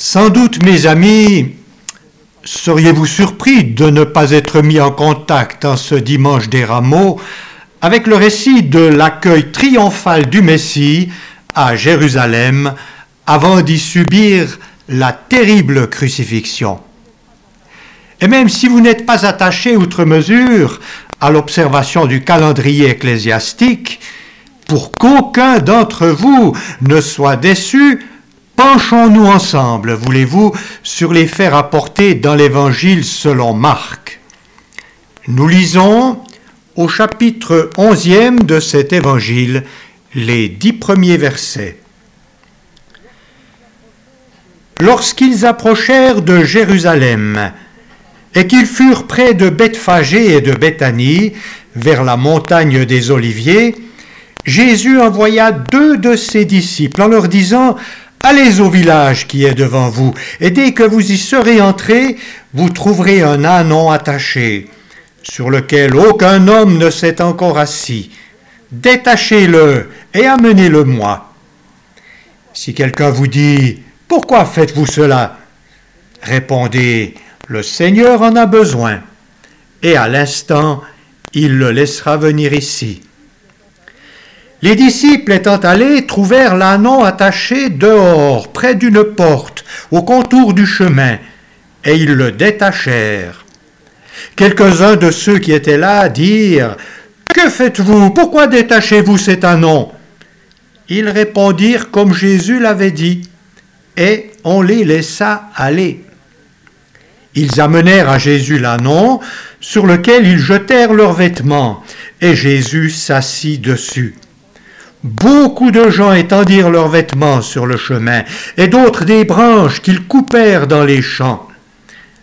Sans doute, mes amis, seriez-vous surpris de ne pas être mis en contact en ce dimanche des rameaux avec le récit de l'accueil triomphal du Messie à Jérusalem avant d'y subir la terrible crucifixion. Et même si vous n'êtes pas attaché outre mesure à l'observation du calendrier ecclésiastique, pour qu'aucun d'entre vous ne soit déçu, penchons-nous ensemble, voulez-vous, sur les faits rapportés dans l'Évangile selon Marc. Nous lisons au chapitre 11e de cet Évangile les dix premiers versets. Lorsqu'ils approchèrent de Jérusalem et qu'ils furent près de Bethphagée et de Béthanie, vers la montagne des Oliviers, Jésus envoya deux de ses disciples en leur disant Allez au village qui est devant vous, et dès que vous y serez entrés, vous trouverez un ânon attaché, sur lequel aucun homme ne s'est encore assis. Détachez-le et amenez-le-moi. Si quelqu'un vous dit Pourquoi faites-vous cela? Répondez Le Seigneur en a besoin, et à l'instant, il le laissera venir ici. Les disciples étant allés trouvèrent l'ânon attaché dehors, près d'une porte, au contour du chemin, et ils le détachèrent. Quelques-uns de ceux qui étaient là dirent Que faites-vous? Pourquoi détachez-vous cet ânon Ils répondirent comme Jésus l'avait dit, et on les laissa aller. Ils amenèrent à Jésus l'ânon, sur lequel ils jetèrent leurs vêtements, et Jésus s'assit dessus. Beaucoup de gens étendirent leurs vêtements sur le chemin, et d'autres des branches qu'ils coupèrent dans les champs.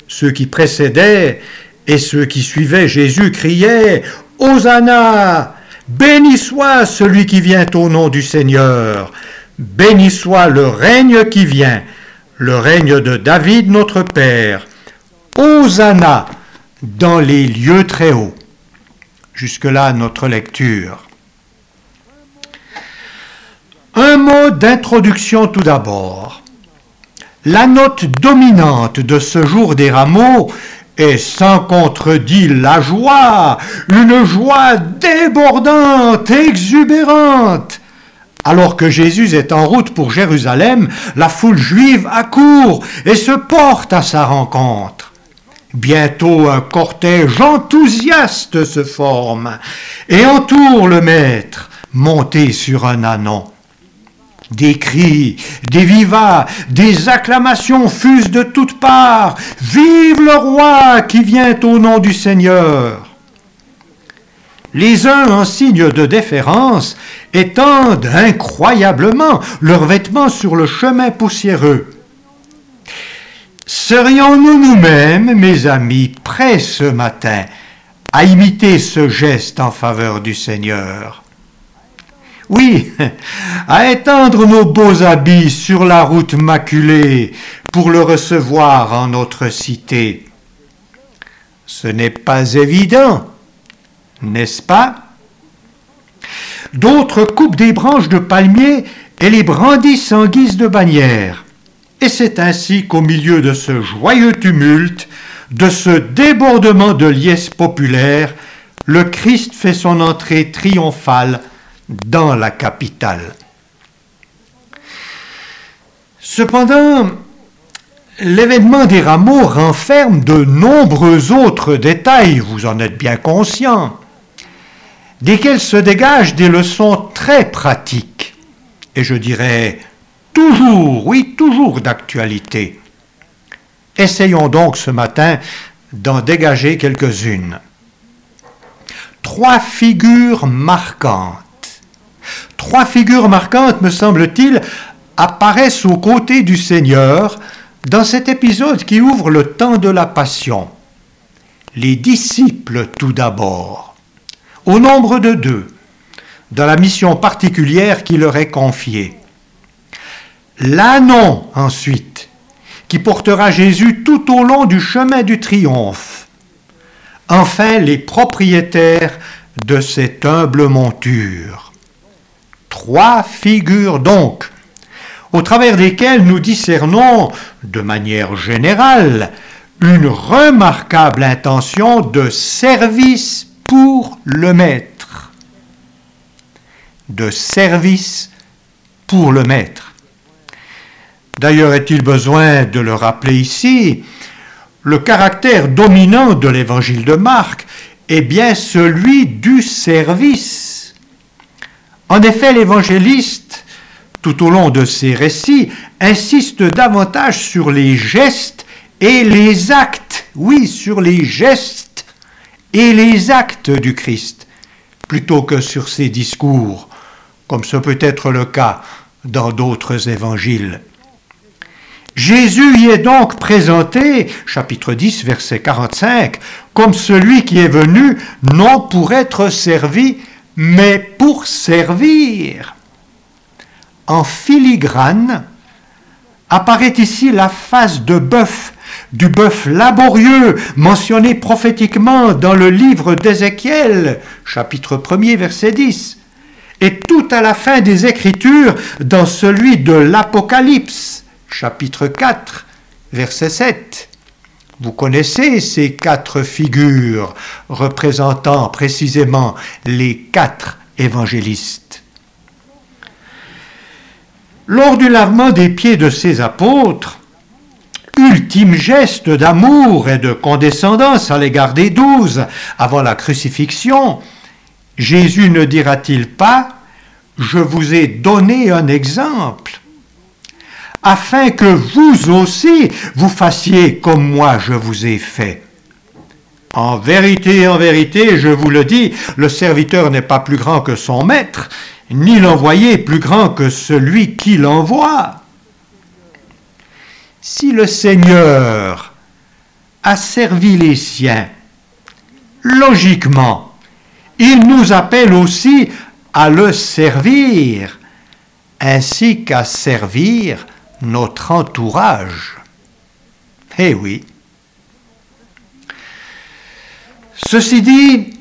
Ceux qui précédaient et ceux qui suivaient Jésus criaient Hosanna Béni soit celui qui vient au nom du Seigneur Béni soit le règne qui vient, le règne de David notre Père. Hosanna dans les lieux très hauts. Jusque-là notre lecture. Un mot d'introduction tout d'abord. La note dominante de ce jour des rameaux est sans contredit la joie, une joie débordante, exubérante. Alors que Jésus est en route pour Jérusalem, la foule juive accourt et se porte à sa rencontre. Bientôt un cortège enthousiaste se forme et entoure le maître, monté sur un anon. Des cris, des vivats, des acclamations fusent de toutes parts. Vive le roi qui vient au nom du Seigneur. Les uns, en signe de déférence, étendent incroyablement leurs vêtements sur le chemin poussiéreux. Serions-nous nous-mêmes, mes amis, prêts ce matin à imiter ce geste en faveur du Seigneur? Oui, à étendre nos beaux habits sur la route maculée pour le recevoir en notre cité. Ce n'est pas évident, n'est-ce pas? D'autres coupent des branches de palmier et les brandissent en guise de bannière. Et c'est ainsi qu'au milieu de ce joyeux tumulte, de ce débordement de liesse populaire, le Christ fait son entrée triomphale dans la capitale. Cependant, l'événement des rameaux renferme de nombreux autres détails, vous en êtes bien conscient, desquels se dégagent des leçons très pratiques, et je dirais toujours, oui, toujours d'actualité. Essayons donc ce matin d'en dégager quelques-unes. Trois figures marquantes Trois figures marquantes, me semble-t-il, apparaissent aux côtés du Seigneur dans cet épisode qui ouvre le temps de la Passion. Les disciples tout d'abord, au nombre de deux, dans la mission particulière qui leur est confiée. L'ânon ensuite, qui portera Jésus tout au long du chemin du triomphe. Enfin, les propriétaires de cette humble monture. Trois figures donc. au travers desquels nous discernons, de manière générale, une remarquable intention de service pour le maître. De service pour le maître. D'ailleurs, est-il besoin de le rappeler ici Le caractère dominant de l'évangile de Marc est bien celui du service. En effet, l'évangéliste, tout au long de ses récits, insiste davantage sur les gestes et les actes, oui, sur les gestes et les actes du Christ, plutôt que sur ses discours, comme ce peut être le cas dans d'autres évangiles. Jésus y est donc présenté, chapitre 10, verset 45, comme celui qui est venu non pour être servi, mais pour servir. En filigrane apparaît ici la face de bœuf, du bœuf laborieux mentionné prophétiquement dans le livre d'Ézéchiel, chapitre 1er, verset 10, et tout à la fin des Écritures dans celui de l'Apocalypse chapitre 4, verset 7. Vous connaissez ces quatre figures représentant précisément les quatre évangélistes. Lors du lavement des pieds de ces apôtres, ultime geste d'amour et de condescendance à l'égard des douze avant la crucifixion, Jésus ne dira-t-il pas, Je vous ai donné un exemple afin que vous aussi vous fassiez comme moi je vous ai fait. En vérité, en vérité, je vous le dis, le serviteur n'est pas plus grand que son maître, ni l'envoyé plus grand que celui qui l'envoie. Si le Seigneur a servi les siens, logiquement, il nous appelle aussi à le servir, ainsi qu'à servir notre entourage. Eh oui. Ceci dit,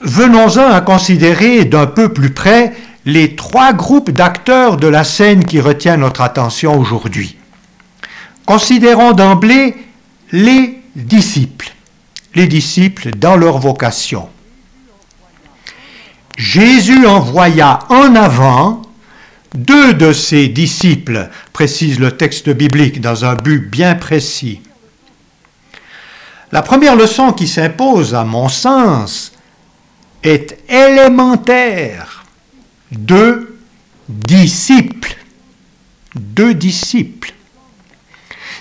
venons-en à considérer d'un peu plus près les trois groupes d'acteurs de la scène qui retient notre attention aujourd'hui. Considérons d'emblée les disciples, les disciples dans leur vocation. Jésus envoya en avant deux de ses disciples, précise le texte biblique, dans un but bien précis. La première leçon qui s'impose, à mon sens, est élémentaire. Deux disciples. Deux disciples.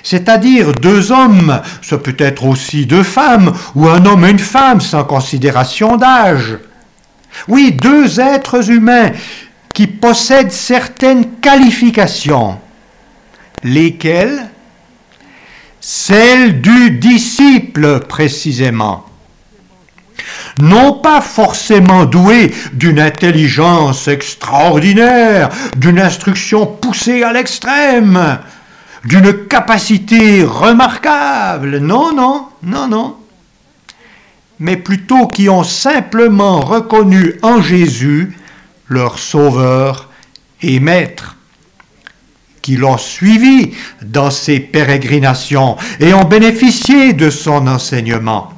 C'est-à-dire deux hommes, ce peut être aussi deux femmes, ou un homme et une femme sans considération d'âge. Oui, deux êtres humains qui possèdent certaines qualifications, lesquelles? Celles du disciple précisément. Non pas forcément doué d'une intelligence extraordinaire, d'une instruction poussée à l'extrême, d'une capacité remarquable. Non, non, non, non. Mais plutôt qui ont simplement reconnu en Jésus leur sauveur et maître, qui l'ont suivi dans ses pérégrinations et ont bénéficié de son enseignement.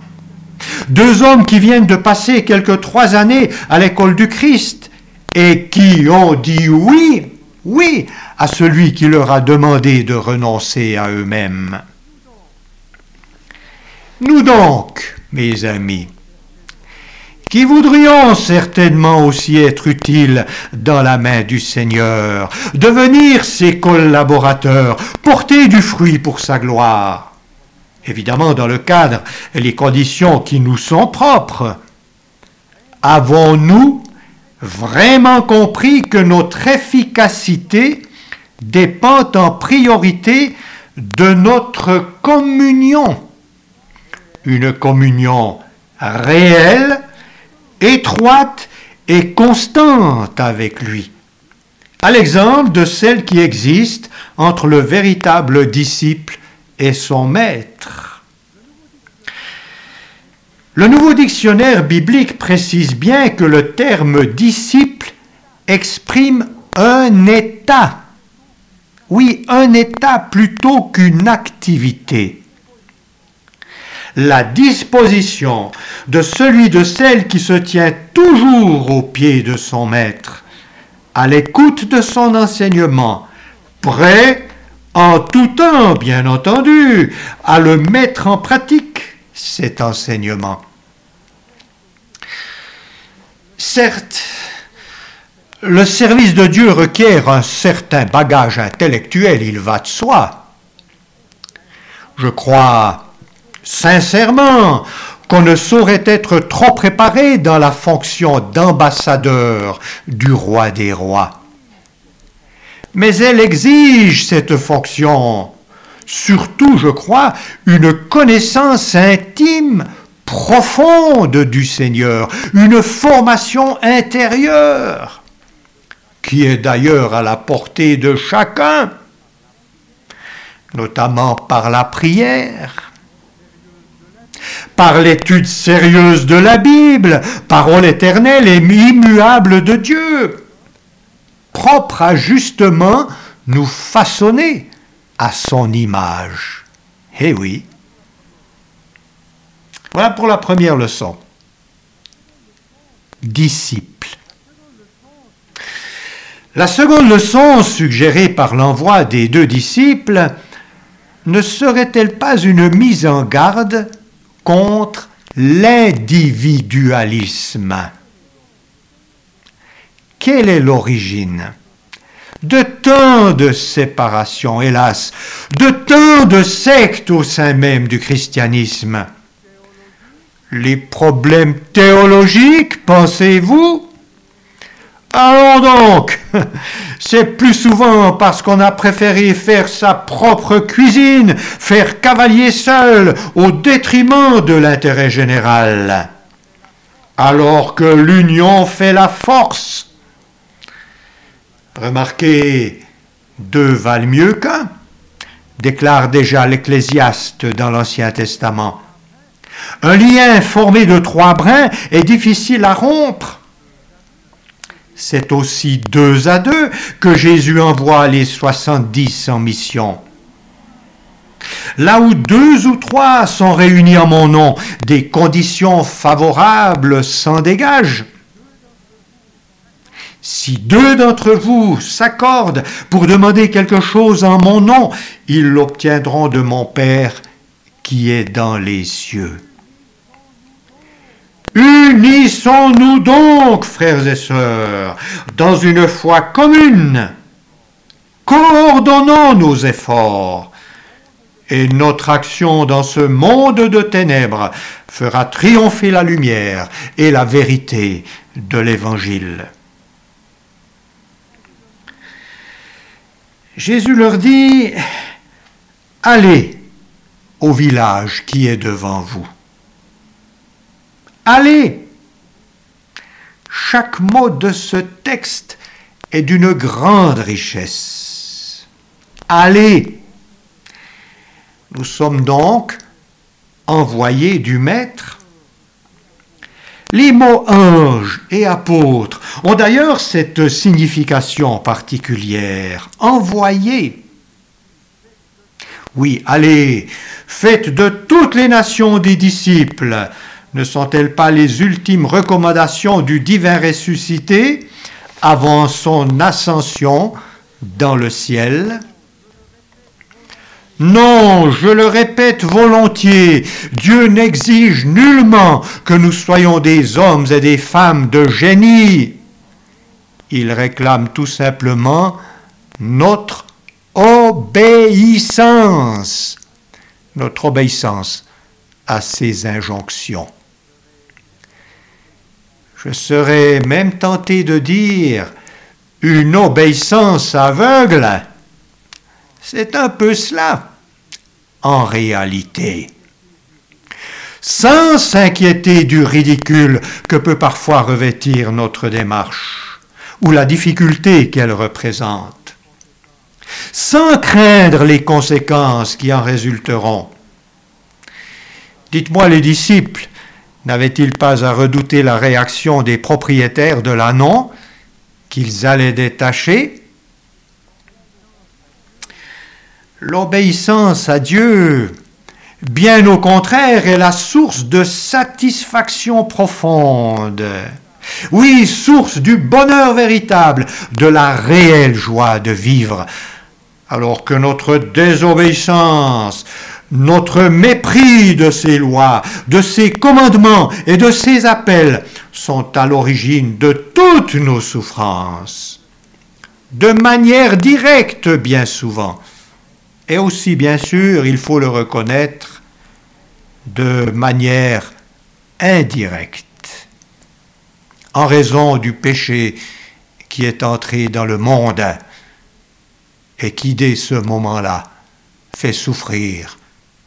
Deux hommes qui viennent de passer quelques trois années à l'école du Christ et qui ont dit oui, oui à celui qui leur a demandé de renoncer à eux-mêmes. Nous donc, mes amis, qui voudrions certainement aussi être utiles dans la main du Seigneur, devenir ses collaborateurs, porter du fruit pour sa gloire. Évidemment, dans le cadre et les conditions qui nous sont propres. Avons-nous vraiment compris que notre efficacité dépend en priorité de notre communion? Une communion réelle étroite et constante avec lui, à l'exemple de celle qui existe entre le véritable disciple et son maître. Le nouveau dictionnaire biblique précise bien que le terme disciple exprime un état. Oui, un état plutôt qu'une activité. La disposition de celui de celle qui se tient toujours au pied de son maître, à l'écoute de son enseignement, prêt en tout temps, bien entendu, à le mettre en pratique, cet enseignement. Certes, le service de Dieu requiert un certain bagage intellectuel, il va de soi. Je crois sincèrement qu'on ne saurait être trop préparé dans la fonction d'ambassadeur du roi des rois. Mais elle exige cette fonction, surtout, je crois, une connaissance intime profonde du Seigneur, une formation intérieure, qui est d'ailleurs à la portée de chacun, notamment par la prière, par l'étude sérieuse de la Bible, parole éternelle et immuable de Dieu, propre à justement nous façonner à son image. Eh oui, voilà pour la première leçon. Disciple. La seconde leçon suggérée par l'envoi des deux disciples ne serait-elle pas une mise en garde contre l'individualisme. Quelle est l'origine de tant de séparations, hélas, de tant de sectes au sein même du christianisme? Les problèmes théologiques, pensez-vous? Allons donc C'est plus souvent parce qu'on a préféré faire sa propre cuisine, faire cavalier seul, au détriment de l'intérêt général. Alors que l'union fait la force. Remarquez, deux valent mieux qu'un, déclare déjà l'Ecclésiaste dans l'Ancien Testament. Un lien formé de trois brins est difficile à rompre. C'est aussi deux à deux que Jésus envoie les soixante-dix en mission. Là où deux ou trois sont réunis en mon nom, des conditions favorables s'en dégagent. Si deux d'entre vous s'accordent pour demander quelque chose en mon nom, ils l'obtiendront de mon Père qui est dans les cieux. Unissons-nous donc, frères et sœurs, dans une foi commune. Coordonnons nos efforts. Et notre action dans ce monde de ténèbres fera triompher la lumière et la vérité de l'Évangile. Jésus leur dit, allez au village qui est devant vous. Allez Chaque mot de ce texte est d'une grande richesse. Allez Nous sommes donc envoyés du Maître. Les mots ange et apôtre ont d'ailleurs cette signification particulière. Envoyés. Oui, allez, faites de toutes les nations des disciples, ne sont-elles pas les ultimes recommandations du divin ressuscité avant son ascension dans le ciel? Non, je le répète volontiers, Dieu n'exige nullement que nous soyons des hommes et des femmes de génie. Il réclame tout simplement notre obéissance, notre obéissance à ses injonctions. Je serais même tenté de dire une obéissance aveugle. C'est un peu cela, en réalité. Sans s'inquiéter du ridicule que peut parfois revêtir notre démarche, ou la difficulté qu'elle représente, sans craindre les conséquences qui en résulteront. Dites-moi les disciples, N'avaient-ils pas à redouter la réaction des propriétaires de l'annon qu'ils allaient détacher? L'obéissance à Dieu, bien au contraire, est la source de satisfaction profonde. Oui, source du bonheur véritable, de la réelle joie de vivre, alors que notre désobéissance, notre mépris de ses lois, de ses commandements et de ses appels sont à l'origine de toutes nos souffrances, de manière directe bien souvent, et aussi bien sûr, il faut le reconnaître, de manière indirecte, en raison du péché qui est entré dans le monde et qui dès ce moment-là fait souffrir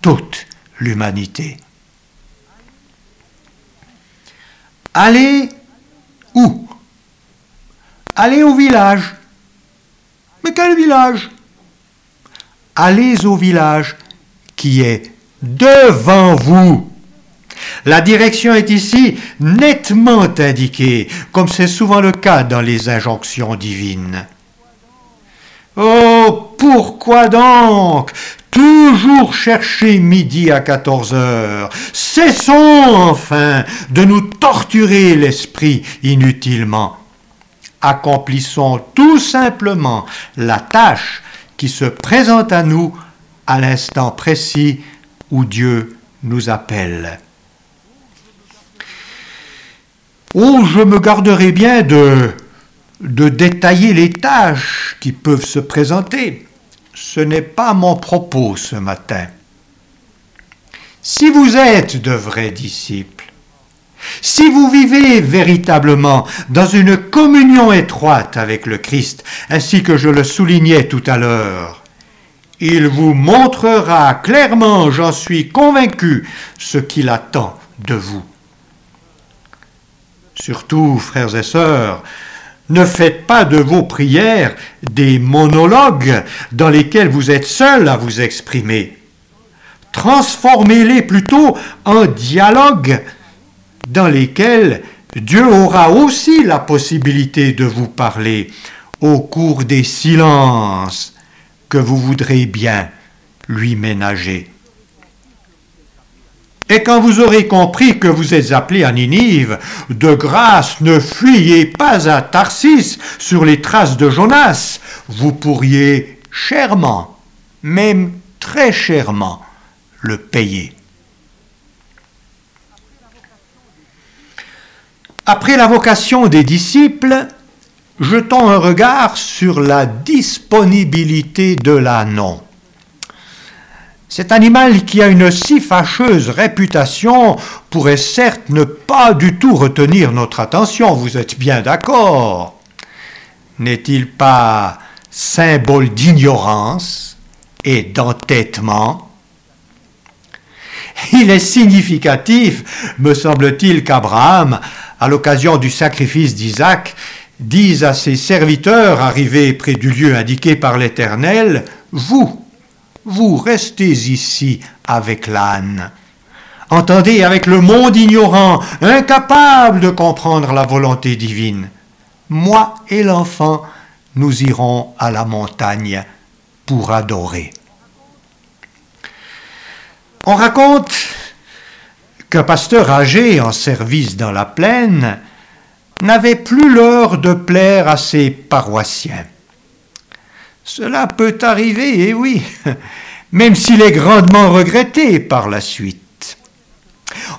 toute l'humanité. Allez où? Allez au village. Mais quel village? Allez au village qui est devant vous. La direction est ici nettement indiquée, comme c'est souvent le cas dans les injonctions divines. Oh, pourquoi donc toujours chercher midi à 14 heures? Cessons enfin de nous torturer l'esprit inutilement. Accomplissons tout simplement la tâche qui se présente à nous à l'instant précis où Dieu nous appelle. Oh, je me garderai bien de de détailler les tâches qui peuvent se présenter. Ce n'est pas mon propos ce matin. Si vous êtes de vrais disciples, si vous vivez véritablement dans une communion étroite avec le Christ, ainsi que je le soulignais tout à l'heure, il vous montrera clairement, j'en suis convaincu, ce qu'il attend de vous. Surtout, frères et sœurs, ne faites pas de vos prières des monologues dans lesquels vous êtes seul à vous exprimer. Transformez-les plutôt en dialogues dans lesquels Dieu aura aussi la possibilité de vous parler au cours des silences que vous voudrez bien lui ménager. Et quand vous aurez compris que vous êtes appelé à Ninive, de grâce ne fuyez pas à Tarsis sur les traces de Jonas. Vous pourriez chèrement, même très chèrement, le payer. Après la vocation des disciples, jetons un regard sur la disponibilité de l'annon. Cet animal qui a une si fâcheuse réputation pourrait certes ne pas du tout retenir notre attention, vous êtes bien d'accord. N'est-il pas symbole d'ignorance et d'entêtement? Il est significatif, me semble-t-il, qu'Abraham, à l'occasion du sacrifice d'Isaac, dise à ses serviteurs arrivés près du lieu indiqué par l'Éternel, Vous, vous restez ici avec l'âne. Entendez avec le monde ignorant, incapable de comprendre la volonté divine. Moi et l'enfant, nous irons à la montagne pour adorer. On raconte qu'un pasteur âgé en service dans la plaine n'avait plus l'heure de plaire à ses paroissiens. Cela peut arriver, et eh oui, même s'il est grandement regretté par la suite.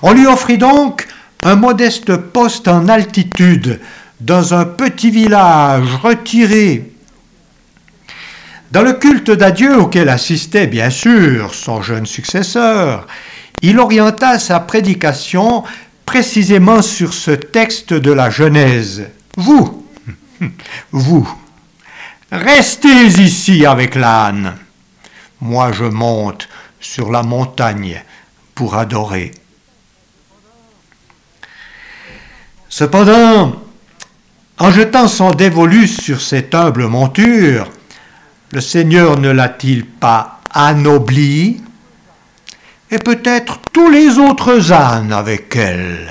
On lui offrit donc un modeste poste en altitude dans un petit village retiré. Dans le culte d'adieu auquel assistait bien sûr son jeune successeur, il orienta sa prédication précisément sur ce texte de la Genèse. Vous, vous, Restez ici avec l'âne. Moi je monte sur la montagne pour adorer. Cependant, en jetant son dévolu sur cette humble monture, le Seigneur ne l'a-t-il pas anobli? Et peut-être tous les autres ânes avec elle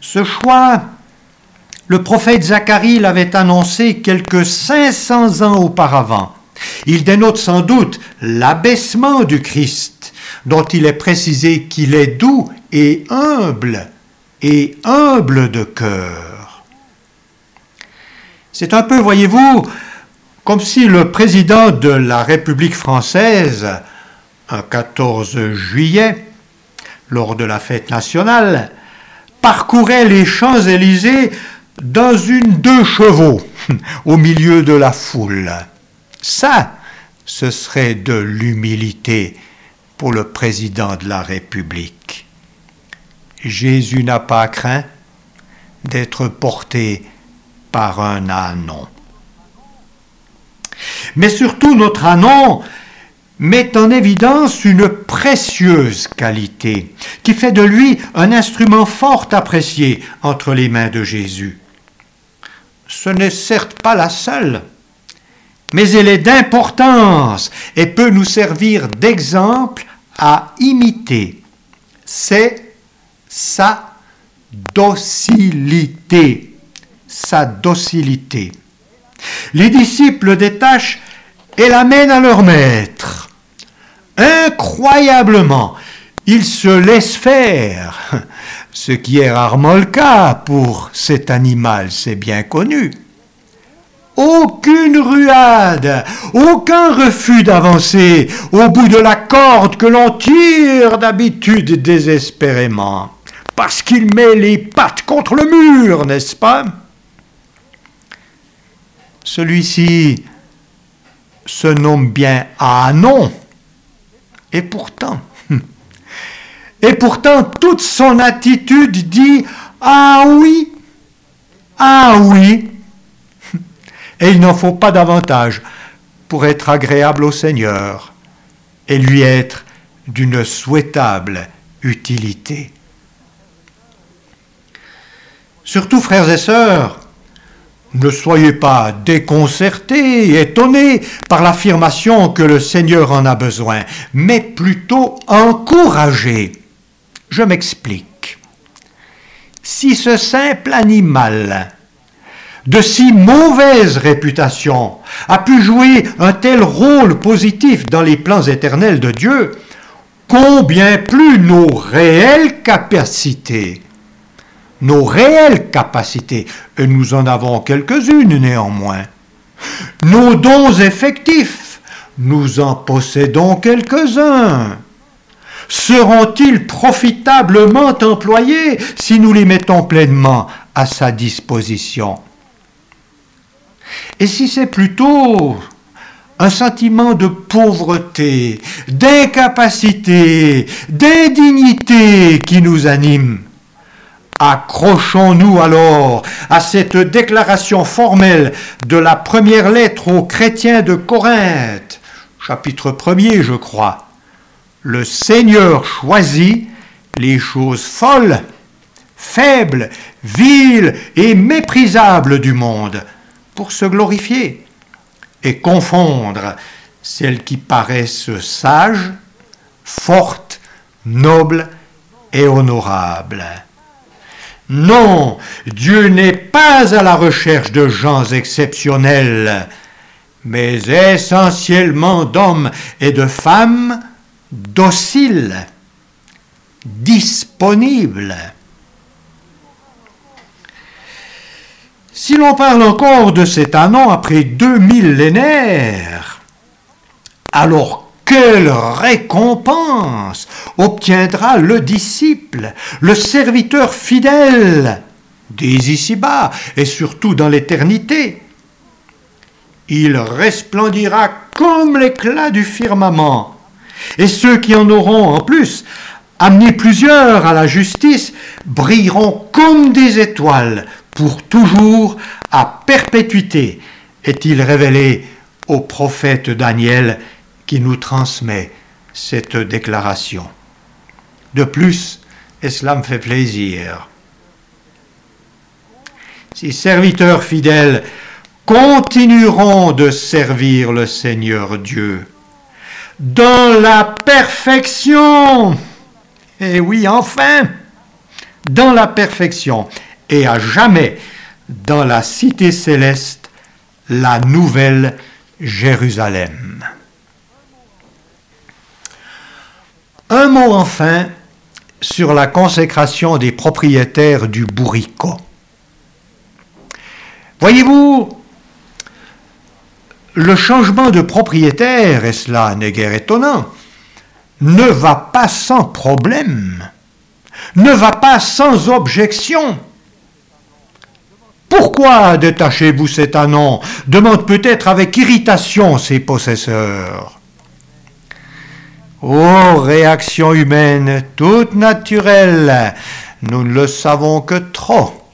Ce choix Le prophète Zacharie l'avait annoncé quelques 500 ans auparavant. Il dénote sans doute l'abaissement du Christ, dont il est précisé qu'il est doux et humble, et humble de cœur. C'est un peu, voyez-vous, comme si le président de la République française, un 14 juillet, lors de la fête nationale, parcourait les Champs-Élysées dans une deux chevaux au milieu de la foule. Ça, ce serait de l'humilité pour le président de la République. Jésus n'a pas craint d'être porté par un anon. Mais surtout, notre anon met en évidence une précieuse qualité qui fait de lui un instrument fort apprécié entre les mains de Jésus. Ce n'est certes pas la seule, mais elle est d'importance et peut nous servir d'exemple à imiter. C'est sa docilité. Sa docilité. Les disciples détachent et l'amènent à leur maître. Incroyablement, ils se laissent faire, ce qui est rarement le cas pour cet animal, c'est bien connu. Aucune ruade, aucun refus d'avancer au bout de la corde que l'on tire d'habitude désespérément, parce qu'il met les pattes contre le mur, n'est-ce pas? Celui-ci se nomme bien Anon, et pourtant, et pourtant toute son attitude dit Ah oui, ah oui, et il n'en faut pas davantage pour être agréable au Seigneur et lui être d'une souhaitable utilité. Surtout, frères et sœurs, ne soyez pas déconcertés, étonnés par l'affirmation que le Seigneur en a besoin, mais plutôt encouragés. Je m'explique. Si ce simple animal de si mauvaise réputation a pu jouer un tel rôle positif dans les plans éternels de Dieu, combien plus nos réelles capacités, nos réelles capacités, et nous en avons quelques-unes néanmoins, nos dons effectifs, nous en possédons quelques-uns. Seront-ils profitablement employés si nous les mettons pleinement à sa disposition? Et si c'est plutôt un sentiment de pauvreté, d'incapacité, d'indignité qui nous anime, accrochons-nous alors à cette déclaration formelle de la première lettre aux chrétiens de Corinthe, chapitre 1er je crois. Le Seigneur choisit les choses folles, faibles, viles et méprisables du monde pour se glorifier et confondre celles qui paraissent sages, fortes, nobles et honorables. Non, Dieu n'est pas à la recherche de gens exceptionnels, mais essentiellement d'hommes et de femmes dociles, disponibles, Si l'on parle encore de cet anon après deux millénaires, alors quelle récompense obtiendra le disciple, le serviteur fidèle, dès ici-bas et surtout dans l'éternité? Il resplendira comme l'éclat du firmament, et ceux qui en auront en plus amené plusieurs à la justice brilleront comme des étoiles pour toujours, à perpétuité, est-il révélé au prophète Daniel qui nous transmet cette déclaration. De plus, et cela me fait plaisir, ces serviteurs fidèles continueront de servir le Seigneur Dieu dans la perfection. Et eh oui, enfin, dans la perfection et à jamais dans la cité céleste, la nouvelle Jérusalem. Un mot enfin sur la consécration des propriétaires du bourricot. Voyez-vous, le changement de propriétaire, et cela n'est guère étonnant, ne va pas sans problème, ne va pas sans objection. Pourquoi détachez-vous cet anon? demande peut-être avec irritation ses possesseurs. Oh, réaction humaine toute naturelle, nous ne le savons que trop.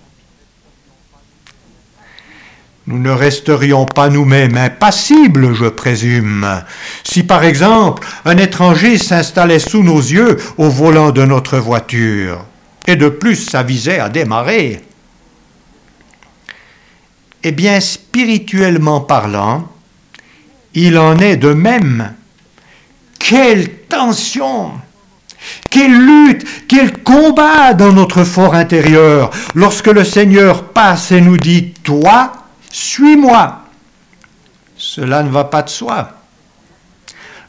Nous ne resterions pas nous-mêmes impassibles, je présume, si par exemple un étranger s'installait sous nos yeux au volant de notre voiture, et de plus s'avisait à démarrer. Eh bien, spirituellement parlant, il en est de même. Quelle tension quelle lutte, quel combat dans notre fort intérieur lorsque le Seigneur passe et nous dit, toi, suis-moi. Cela ne va pas de soi.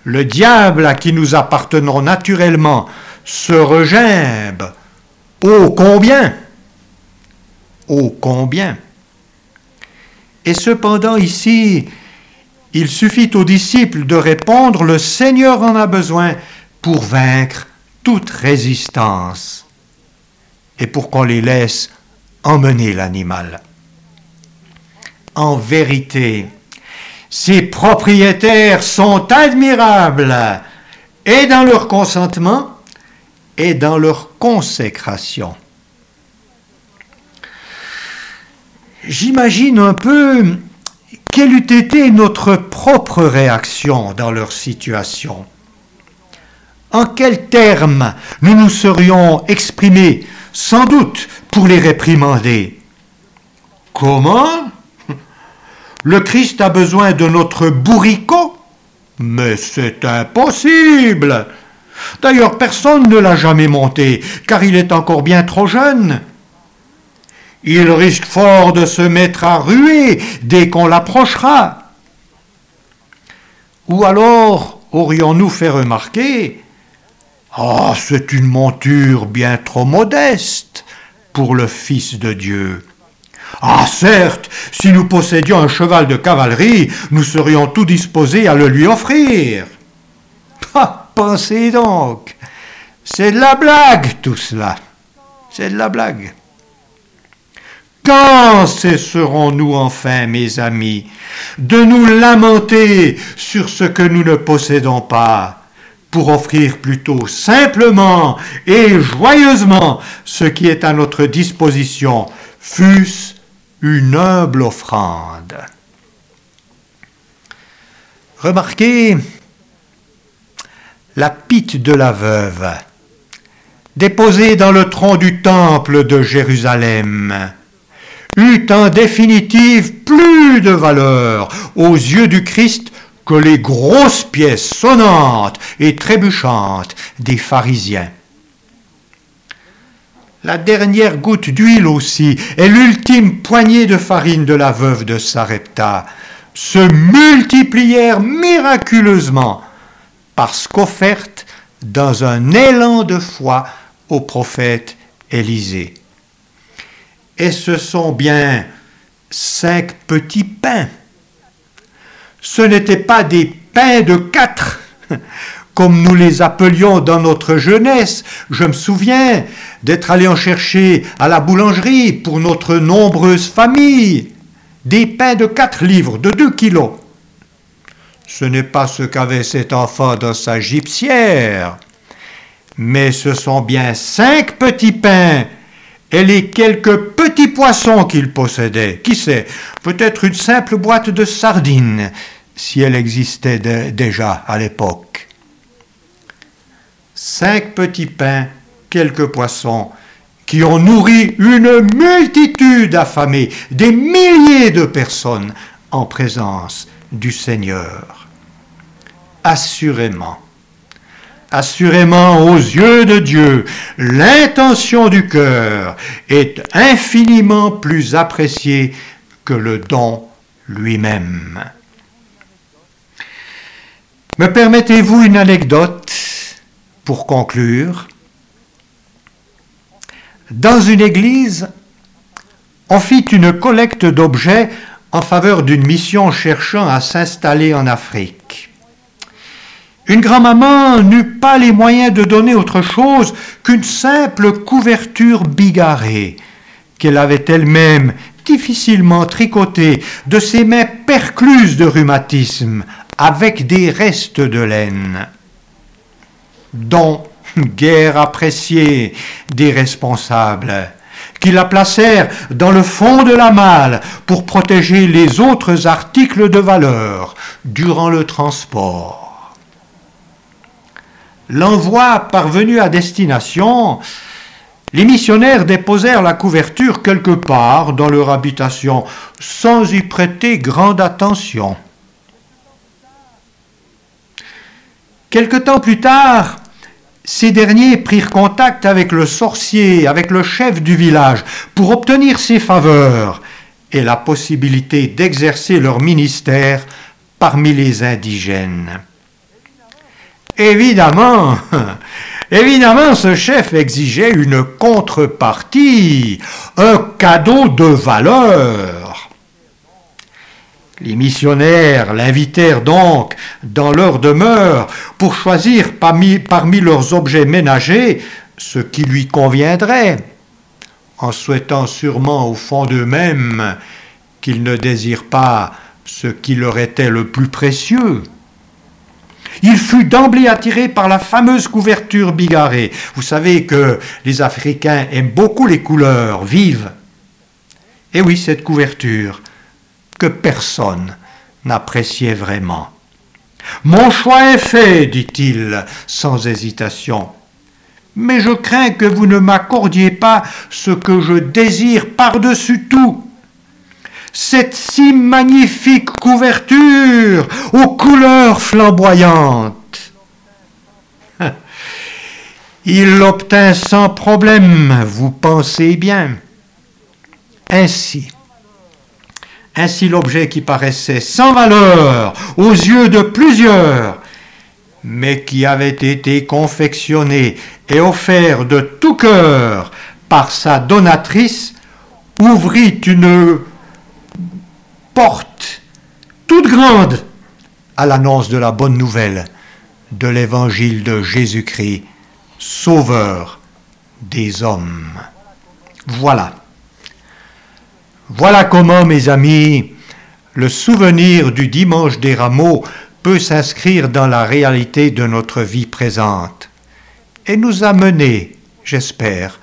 Le diable à qui nous appartenons naturellement se regimbe. Ô combien? Ô combien? Et cependant ici, il suffit aux disciples de répondre, le Seigneur en a besoin pour vaincre toute résistance et pour qu'on les laisse emmener l'animal en vérité. Ces propriétaires sont admirables et dans leur consentement et dans leur consécration. J'imagine un peu quelle eût été notre propre réaction dans leur situation. En quels termes nous nous serions exprimés, sans doute, pour les réprimander? Comment? Le Christ a besoin de notre bourricot Mais c'est impossible D'ailleurs, personne ne l'a jamais monté, car il est encore bien trop jeune. Il risque fort de se mettre à ruer dès qu'on l'approchera. Ou alors aurions-nous fait remarquer Ah, c'est une monture bien trop modeste pour le Fils de Dieu. Ah certes, si nous possédions un cheval de cavalerie, nous serions tout disposés à le lui offrir. Ah, pensez donc, c'est de la blague tout cela. C'est de la blague. Quand cesserons-nous enfin, mes amis, de nous lamenter sur ce que nous ne possédons pas, pour offrir plutôt simplement et joyeusement ce qui est à notre disposition, fût-ce une humble offrande. Remarquez la pite de la veuve, déposée dans le tronc du temple de Jérusalem, eut en définitive plus de valeur aux yeux du Christ que les grosses pièces sonnantes et trébuchantes des pharisiens. La dernière goutte d'huile aussi et l'ultime poignée de farine de la veuve de Sarepta se multiplièrent miraculeusement parce qu'offertes dans un élan de foi au prophète Élisée. Et ce sont bien cinq petits pains. Ce n'étaient pas des pains de quatre comme nous les appelions dans notre jeunesse. Je me souviens d'être allé en chercher à la boulangerie pour notre nombreuse famille des pains de 4 livres, de 2 kilos. Ce n'est pas ce qu'avait cet enfant dans sa gypsière, mais ce sont bien cinq petits pains et les quelques petits poissons qu'il possédait. Qui sait, peut-être une simple boîte de sardines, si elle existait déjà à l'époque cinq petits pains, quelques poissons, qui ont nourri une multitude affamée, des milliers de personnes en présence du Seigneur. Assurément, Assurément, aux yeux de Dieu, l'intention du cœur est infiniment plus appréciée que le don lui-même. Me permettez-vous une anecdote pour conclure Dans une église, on fit une collecte d'objets en faveur d'une mission cherchant à s'installer en Afrique. Une grand-maman n'eut pas les moyens de donner autre chose qu'une simple couverture bigarrée, qu'elle avait elle-même difficilement tricotée de ses mains percluses de rhumatisme, avec des restes de laine, dont guère appréciés des responsables, qui la placèrent dans le fond de la malle pour protéger les autres articles de valeur durant le transport. L'envoi parvenu à destination, les missionnaires déposèrent la couverture quelque part dans leur habitation, sans y prêter grande attention. Quelque temps plus tard, ces derniers prirent contact avec le sorcier, avec le chef du village, pour obtenir ses faveurs et la possibilité d'exercer leur ministère parmi les indigènes. Évidemment, évidemment, ce chef exigeait une contrepartie, un cadeau de valeur. Les missionnaires l'invitèrent donc dans leur demeure pour choisir parmi, leurs objets ménagers ce qui lui conviendrait, en souhaitant sûrement au fond d'eux-mêmes qu'ils ne désirent pas ce qui leur était le plus précieux. Il fut d'emblée attiré par la fameuse couverture bigarrée. Vous savez que les Africains aiment beaucoup les couleurs vives. Et oui, cette couverture que personne n'appréciait vraiment. Mon choix est fait, dit-il sans hésitation. Mais je crains que vous ne m'accordiez pas ce que je désire par-dessus tout cette si magnifique couverture aux couleurs flamboyantes. Il l'obtint sans problème, vous pensez bien. Ainsi, ainsi l'objet qui paraissait sans valeur aux yeux de plusieurs, mais qui avait été confectionné et offert de tout cœur par sa donatrice, ouvrit une porte toute grande à l'annonce de la bonne nouvelle de l'évangile de Jésus-Christ, sauveur des hommes. Voilà. Voilà comment, mes amis, le souvenir du dimanche des rameaux peut s'inscrire dans la réalité de notre vie présente et nous amener, j'espère,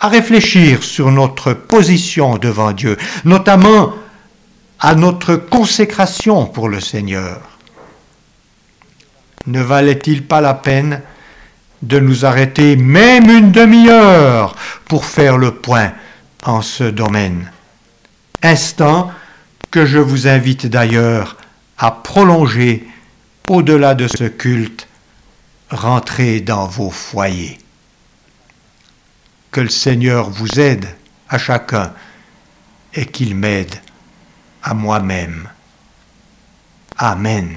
à réfléchir sur notre position devant Dieu, notamment à notre consécration pour le Seigneur. Ne valait-il pas la peine de nous arrêter même une demi-heure pour faire le point en ce domaine? Instant que je vous invite d'ailleurs à prolonger au-delà de ce culte, rentrez dans vos foyers? Que le Seigneur vous aide à chacun et qu'il m'aide à moi-même. Amen.